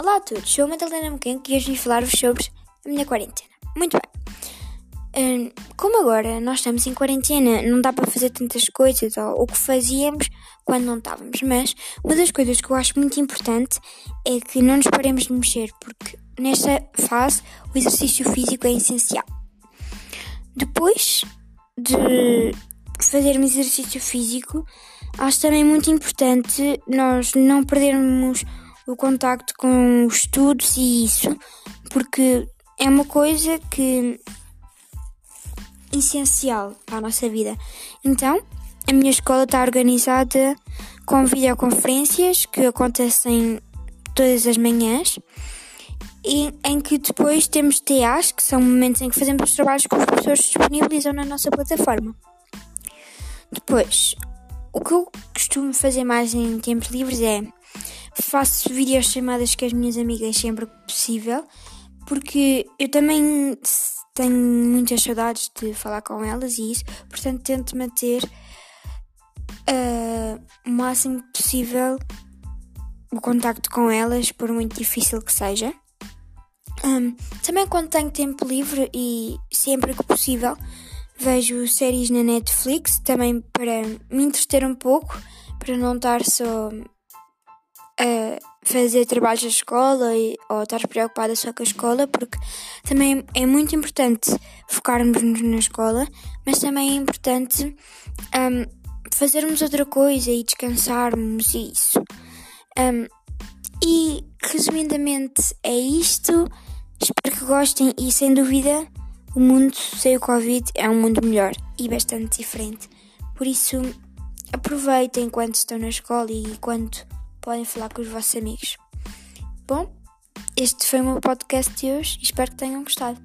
Olá a todos, sou a Madalena Mequenco e hoje vim falar-vos sobre a minha quarentena. Muito bem. Hum, como agora nós estamos em quarentena, não dá para fazer tantas coisas ou o que fazíamos quando não estávamos, mas uma das coisas que eu acho muito importante é que não nos paremos de mexer, porque nesta fase o exercício físico é essencial. Depois de fazermos exercício físico, acho também muito importante nós não perdermos o contacto com os estudos e isso, porque é uma coisa que essencial para a nossa vida. Então, a minha escola está organizada com videoconferências que acontecem todas as manhãs e em que depois temos TAs, que são momentos em que fazemos os trabalhos que os professores disponibilizam na nossa plataforma. Depois, o que eu costumo fazer mais em tempos livres é faço videochamadas com as minhas amigas sempre que possível, porque eu também tenho muitas saudades de falar com elas e isso, portanto tento manter uh, o máximo possível o contacto com elas, por muito difícil que seja. Um, também quando tenho tempo livre e sempre que possível vejo séries na Netflix, também para me entreter um pouco, para não estar só a fazer trabalhos da escola e, ou estar preocupada só com a escola, porque também é muito importante focarmos-nos na escola, mas também é importante um, fazermos outra coisa e descansarmos e isso. Um, e resumidamente é isto. Espero que gostem e sem dúvida o mundo sem o Covid é um mundo melhor e bastante diferente. Por isso aproveitem enquanto estão na escola e enquanto podem falar com os vossos amigos. Bom, este foi o meu podcast de hoje e espero que tenham gostado.